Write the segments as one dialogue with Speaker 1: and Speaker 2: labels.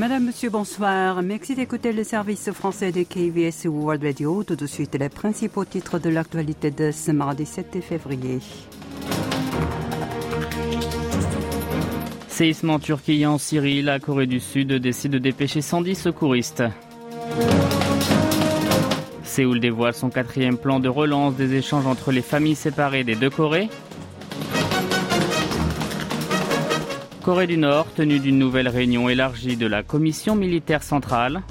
Speaker 1: Madame, Monsieur, bonsoir. Merci d'écouter le service français de KBS World Radio. Tout de suite, les principaux titres de l'actualité de ce mardi 7 février.
Speaker 2: Séisme en Turquie et en Syrie, la Corée du Sud décide de dépêcher 110 secouristes. Séoul dévoile son quatrième plan de relance des échanges entre les familles séparées des deux Corées. Corée du Nord, tenue d'une nouvelle réunion élargie de la Commission militaire centrale.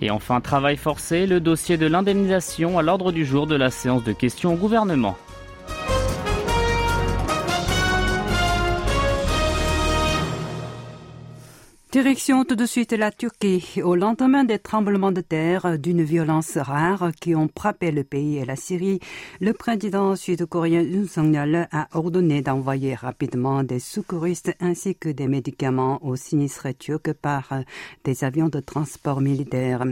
Speaker 2: Et enfin, travail forcé, le dossier de l'indemnisation à l'ordre du jour de la séance de questions au gouvernement.
Speaker 1: Direction tout de suite la Turquie. Au lendemain des tremblements de terre d'une violence rare qui ont frappé le pays et la Syrie, le président sud-coréen Yoon Song-yeol a ordonné d'envoyer rapidement des secouristes ainsi que des médicaments aux sinistrés turcs par des avions de transport militaire.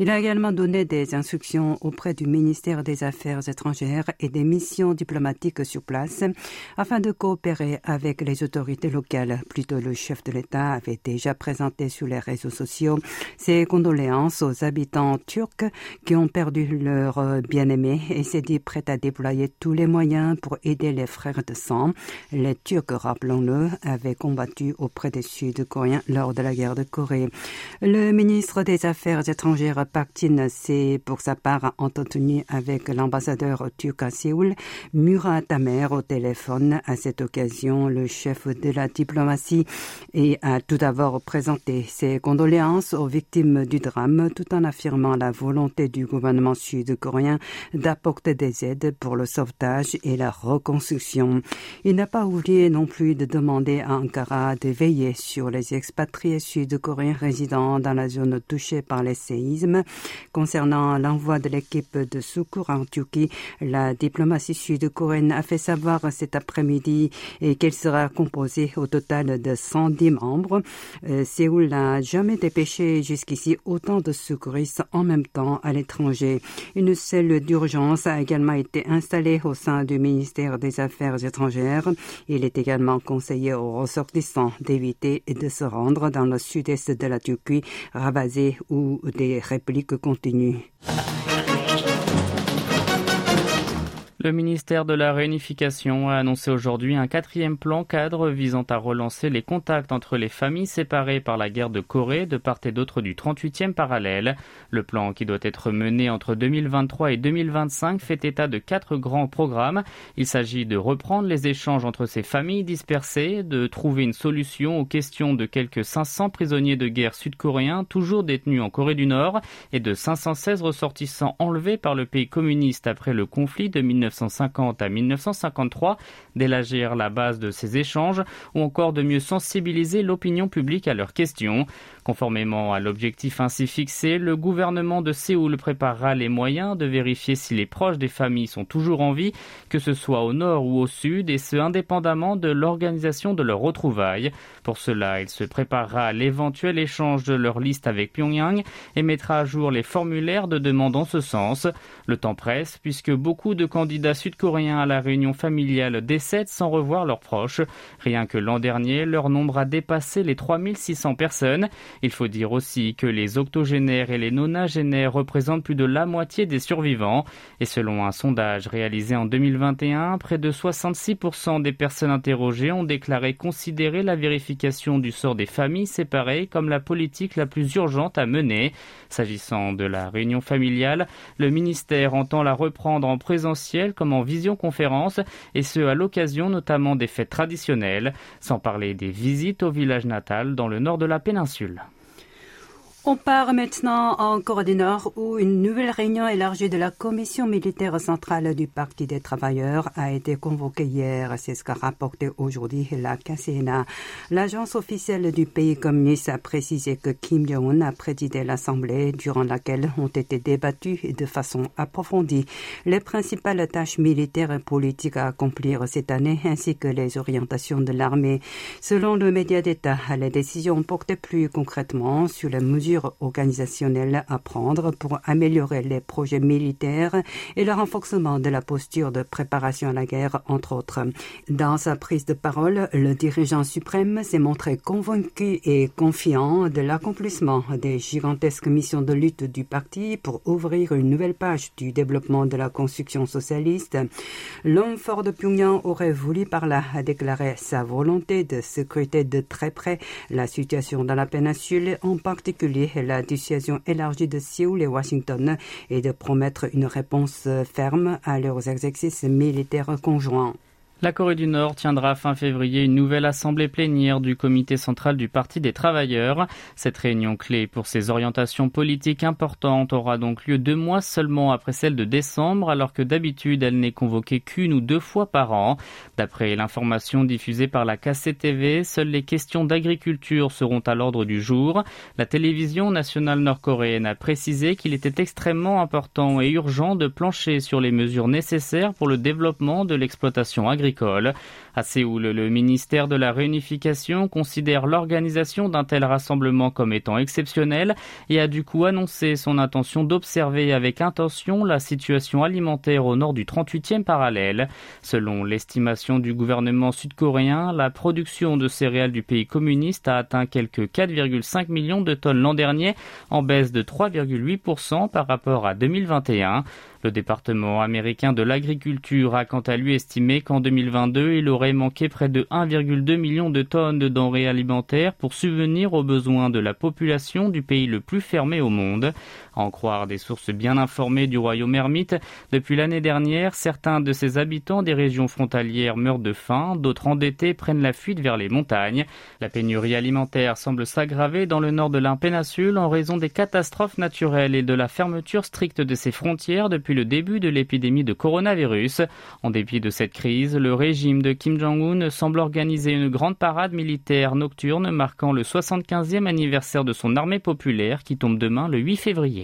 Speaker 1: Il a également donné des instructions auprès du ministère des Affaires étrangères et des missions diplomatiques sur place afin de coopérer avec les autorités locales. Plutôt, le chef de l'État avait déjà présenté sur les réseaux sociaux ses condoléances aux habitants turcs qui ont perdu leur euh, bien-aimé et s'est dit prêt à déployer tous les moyens pour aider les frères de sang. Les Turcs, rappelons-le, avaient combattu auprès des Sud-Coréens lors de la guerre de Corée. Le ministre des Affaires étrangères Paktin s'est pour sa part entretenu avec l'ambassadeur turc à Séoul, Murat Tamer, au téléphone. À cette occasion, le chef de la diplomatie et a tout d'abord présenter ses condoléances aux victimes du drame tout en affirmant la volonté du gouvernement sud-coréen d'apporter des aides pour le sauvetage et la reconstruction. Il n'a pas oublié non plus de demander à Ankara de veiller sur les expatriés sud-coréens résidant dans la zone touchée par les séismes. Concernant l'envoi de l'équipe de secours en Turquie, la diplomatie sud-coréenne a fait savoir cet après-midi qu'elle sera composée au total de 110 membres. Séoul n'a jamais dépêché jusqu'ici autant de secouristes en même temps à l'étranger. Une cellule d'urgence a également été installée au sein du ministère des Affaires étrangères. Il est également conseillé aux ressortissants d'éviter de se rendre dans le sud-est de la Turquie, ravasé où des répliques continuent.
Speaker 2: Le ministère de la Réunification a annoncé aujourd'hui un quatrième plan cadre visant à relancer les contacts entre les familles séparées par la guerre de Corée de part et d'autre du 38e parallèle. Le plan qui doit être mené entre 2023 et 2025 fait état de quatre grands programmes. Il s'agit de reprendre les échanges entre ces familles dispersées, de trouver une solution aux questions de quelques 500 prisonniers de guerre sud-coréens toujours détenus en Corée du Nord et de 516 ressortissants enlevés par le pays communiste après le conflit de 19 1950 à 1953, d'élargir la base de ces échanges ou encore de mieux sensibiliser l'opinion publique à leurs questions. Conformément à l'objectif ainsi fixé, le gouvernement de Séoul préparera les moyens de vérifier si les proches des familles sont toujours en vie, que ce soit au nord ou au sud, et ce indépendamment de l'organisation de leur retrouvailles. Pour cela, il se préparera à l'éventuel échange de leur liste avec Pyongyang et mettra à jour les formulaires de demande en ce sens. Le temps presse puisque beaucoup de candidats sud-coréens à la réunion familiale décèdent sans revoir leurs proches. Rien que l'an dernier, leur nombre a dépassé les 3600 personnes. Il faut dire aussi que les octogénaires et les nonagénaires représentent plus de la moitié des survivants. Et selon un sondage réalisé en 2021, près de 66% des personnes interrogées ont déclaré considérer la vérification du sort des familles séparées comme la politique la plus urgente à mener. S'agissant de la réunion familiale, le ministère entend la reprendre en présentiel comme en visioconférence, et ce à l'occasion notamment des fêtes traditionnelles, sans parler des visites au village natal dans le nord de la péninsule.
Speaker 1: On part maintenant en Corée du Nord où une nouvelle réunion élargie de la commission militaire centrale du Parti des travailleurs a été convoquée hier. C'est ce qu'a rapporté aujourd'hui la KCNA. L'agence officielle du pays communiste a précisé que Kim Jong-un a présidé l'Assemblée durant laquelle ont été débattues de façon approfondie les principales tâches militaires et politiques à accomplir cette année ainsi que les orientations de l'armée. Selon le média d'État, les décisions portaient plus concrètement sur les mesures mesures organisationnelles à prendre pour améliorer les projets militaires et le renforcement de la posture de préparation à la guerre, entre autres. Dans sa prise de parole, le dirigeant suprême s'est montré convaincu et confiant de l'accomplissement des gigantesques missions de lutte du parti pour ouvrir une nouvelle page du développement de la construction socialiste. L'homme fort de Pyongyang aurait voulu par là déclarer sa volonté de scruter de très près la situation dans la péninsule, en particulier la dissuasion élargie de Séoul et Washington, et de promettre une réponse ferme à leurs exercices militaires conjoints.
Speaker 2: La Corée du Nord tiendra fin février une nouvelle assemblée plénière du comité central du Parti des travailleurs. Cette réunion clé pour ses orientations politiques importantes aura donc lieu deux mois seulement après celle de décembre, alors que d'habitude elle n'est convoquée qu'une ou deux fois par an. D'après l'information diffusée par la KCTV, seules les questions d'agriculture seront à l'ordre du jour. La télévision nationale nord-coréenne a précisé qu'il était extrêmement important et urgent de plancher sur les mesures nécessaires pour le développement de l'exploitation agricole à Séoul, le ministère de la Réunification considère l'organisation d'un tel rassemblement comme étant exceptionnel et a du coup annoncé son intention d'observer avec intention la situation alimentaire au nord du 38e parallèle. Selon l'estimation du gouvernement sud-coréen, la production de céréales du pays communiste a atteint quelques 4,5 millions de tonnes l'an dernier, en baisse de 3,8% par rapport à 2021. Le département américain de l'agriculture a quant à lui estimé qu'en 2022, il aurait manqué près de 1,2 million de tonnes de denrées alimentaires pour subvenir aux besoins de la population du pays le plus fermé au monde. En croire des sources bien informées du royaume ermite, depuis l'année dernière, certains de ses habitants des régions frontalières meurent de faim, d'autres endettés prennent la fuite vers les montagnes. La pénurie alimentaire semble s'aggraver dans le nord de l'impéninsule en raison des catastrophes naturelles et de la fermeture stricte de ses frontières depuis le début de l'épidémie de coronavirus. En dépit de cette crise, le régime de Kim Jong-un semble organiser une grande parade militaire nocturne marquant le 75e anniversaire de son armée populaire qui tombe demain le 8 février.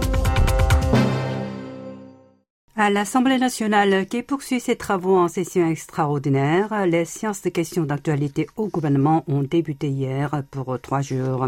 Speaker 1: À l'Assemblée nationale qui poursuit ses travaux en session extraordinaire, les séances de questions d'actualité au gouvernement ont débuté hier pour trois jours.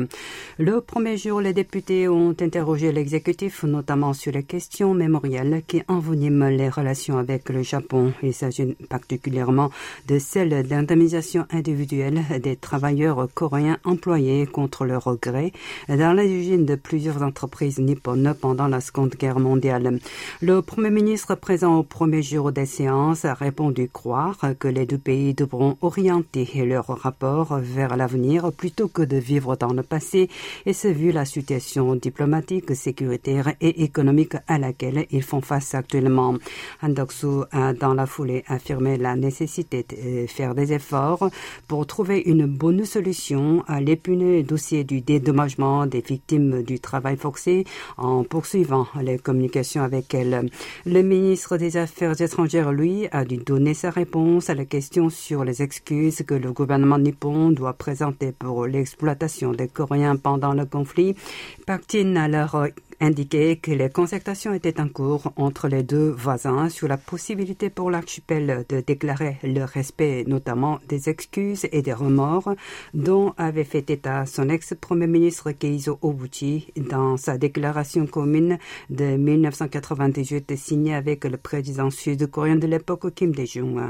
Speaker 1: Le premier jour, les députés ont interrogé l'exécutif, notamment sur les questions mémorielles qui enveniment les relations avec le Japon. Il s'agit particulièrement de celle d'indemnisation individuelle des travailleurs coréens employés contre leur regret dans l'origine de plusieurs entreprises nippones pendant la Seconde Guerre mondiale. Le premier ministre présent au premier jour des séances a répondu croire que les deux pays devront orienter leur rapport vers l'avenir plutôt que de vivre dans le passé, et ce vu la situation diplomatique, sécuritaire et économique à laquelle ils font face actuellement. Handoksu a dans la foulée affirmé la nécessité de faire des efforts pour trouver une bonne solution à l'épineux dossier du dédommagement des victimes du travail forcé en poursuivant les communications avec elles. Le ministre des Affaires étrangères, lui, a dû donner sa réponse à la question sur les excuses que le gouvernement nippon doit présenter pour l'exploitation des Coréens pendant le conflit. Partin a alors indiqué que les concertations étaient en cours entre les deux voisins sur la possibilité pour l'archipel de déclarer le respect notamment des excuses et des remords dont avait fait état son ex-premier ministre Keizo Obuchi dans sa déclaration commune de 1998 signée avec le président sud-coréen de l'époque Kim Dae-jung.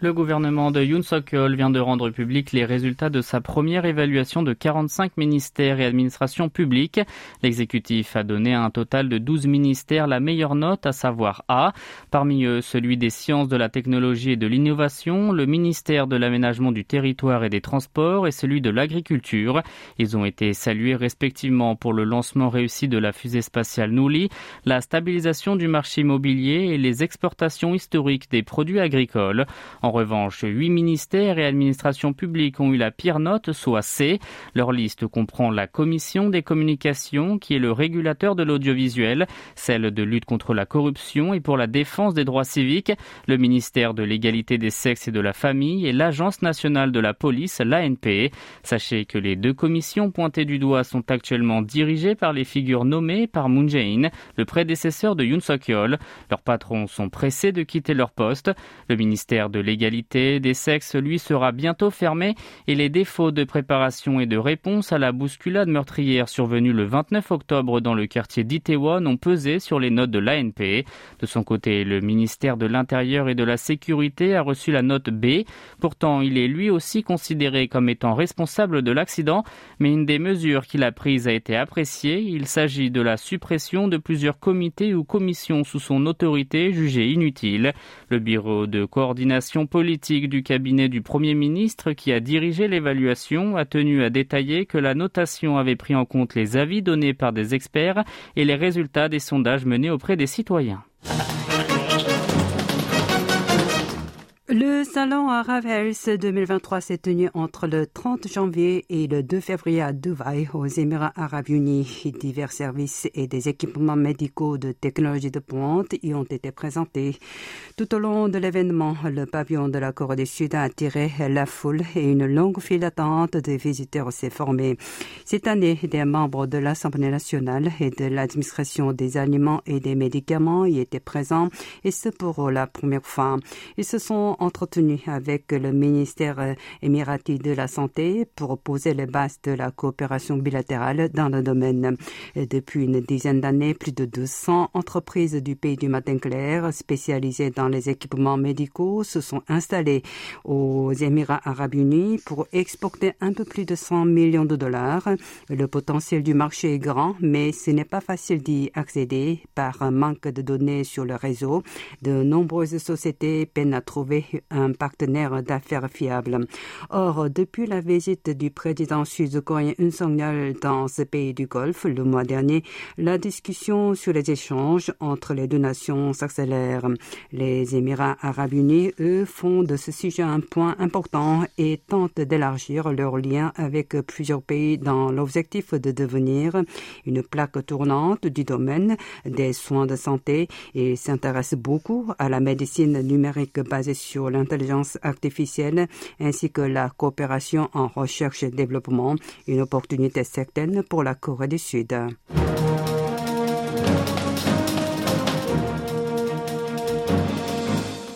Speaker 2: Le gouvernement de Yoon Suk-yeol vient de rendre public les résultats de sa première évaluation de 45 ministères et administrations publiques. L'exécutif a donné à un total de 12 ministères la meilleure note, à savoir A. Parmi eux, celui des sciences de la technologie et de l'innovation, le ministère de l'aménagement du territoire et des transports et celui de l'agriculture. Ils ont été salués respectivement pour le lancement réussi de la fusée spatiale Nouli, la stabilisation du marché immobilier et les exportations historiques des produits agricoles. Revanche, huit ministères et administrations publiques ont eu la pire note, soit C. Leur liste comprend la Commission des communications, qui est le régulateur de l'audiovisuel, celle de lutte contre la corruption et pour la défense des droits civiques, le ministère de l'égalité des sexes et de la famille et l'Agence nationale de la police, l'ANP. Sachez que les deux commissions pointées du doigt sont actuellement dirigées par les figures nommées par Moon Jae-in, le prédécesseur de Yoon Suk-yeol. Leurs patrons sont pressés de quitter leur poste. Des sexes, lui, sera bientôt fermé et les défauts de préparation et de réponse à la bousculade meurtrière survenue le 29 octobre dans le quartier d'Itaewon ont pesé sur les notes de l'ANP. De son côté, le ministère de l'Intérieur et de la Sécurité a reçu la note B. Pourtant, il est lui aussi considéré comme étant responsable de l'accident, mais une des mesures qu'il a prises a été appréciée. Il s'agit de la suppression de plusieurs comités ou commissions sous son autorité jugées inutiles. Le bureau de coordination politique du cabinet du Premier ministre qui a dirigé l'évaluation a tenu à détailler que la notation avait pris en compte les avis donnés par des experts et les résultats des sondages menés auprès des citoyens.
Speaker 1: Le salon Arab Health 2023 s'est tenu entre le 30 janvier et le 2 février à Dubaï, aux Émirats arabes unis. Divers services et des équipements médicaux de technologie de pointe y ont été présentés. Tout au long de l'événement, le pavillon de la Corée du Sud a attiré la foule et une longue file d'attente de visiteurs s'est formée. Cette année, des membres de l'Assemblée nationale et de l'administration des aliments et des médicaments y étaient présents et ce pour la première fois. Ils se sont entretenu avec le ministère euh, émirati de la Santé pour poser les bases de la coopération bilatérale dans le domaine. Depuis une dizaine d'années, plus de 200 entreprises du pays du matin clair spécialisées dans les équipements médicaux se sont installées aux Émirats arabes unis pour exporter un peu plus de 100 millions de dollars. Le potentiel du marché est grand, mais ce n'est pas facile d'y accéder par manque de données sur le réseau. De nombreuses sociétés peinent à trouver un partenaire d'affaires fiable. Or, depuis la visite du président sud-coréen Yoon Song-yeol dans ce pays du Golfe le mois dernier, la discussion sur les échanges entre les deux nations s'accélère. Les Émirats arabes unis, eux, font de ce sujet un point important et tentent d'élargir leurs liens avec plusieurs pays dans l'objectif de devenir une plaque tournante du domaine des soins de santé et s'intéressent beaucoup à la médecine numérique basée sur l'intelligence artificielle ainsi que la coopération en recherche et développement, une opportunité certaine pour la Corée du Sud.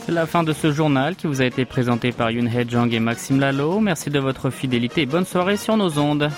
Speaker 2: C'est la fin de ce journal qui vous a été présenté par Yoon Hee Jong et Maxime Lalo. Merci de votre fidélité et bonne soirée sur nos ondes.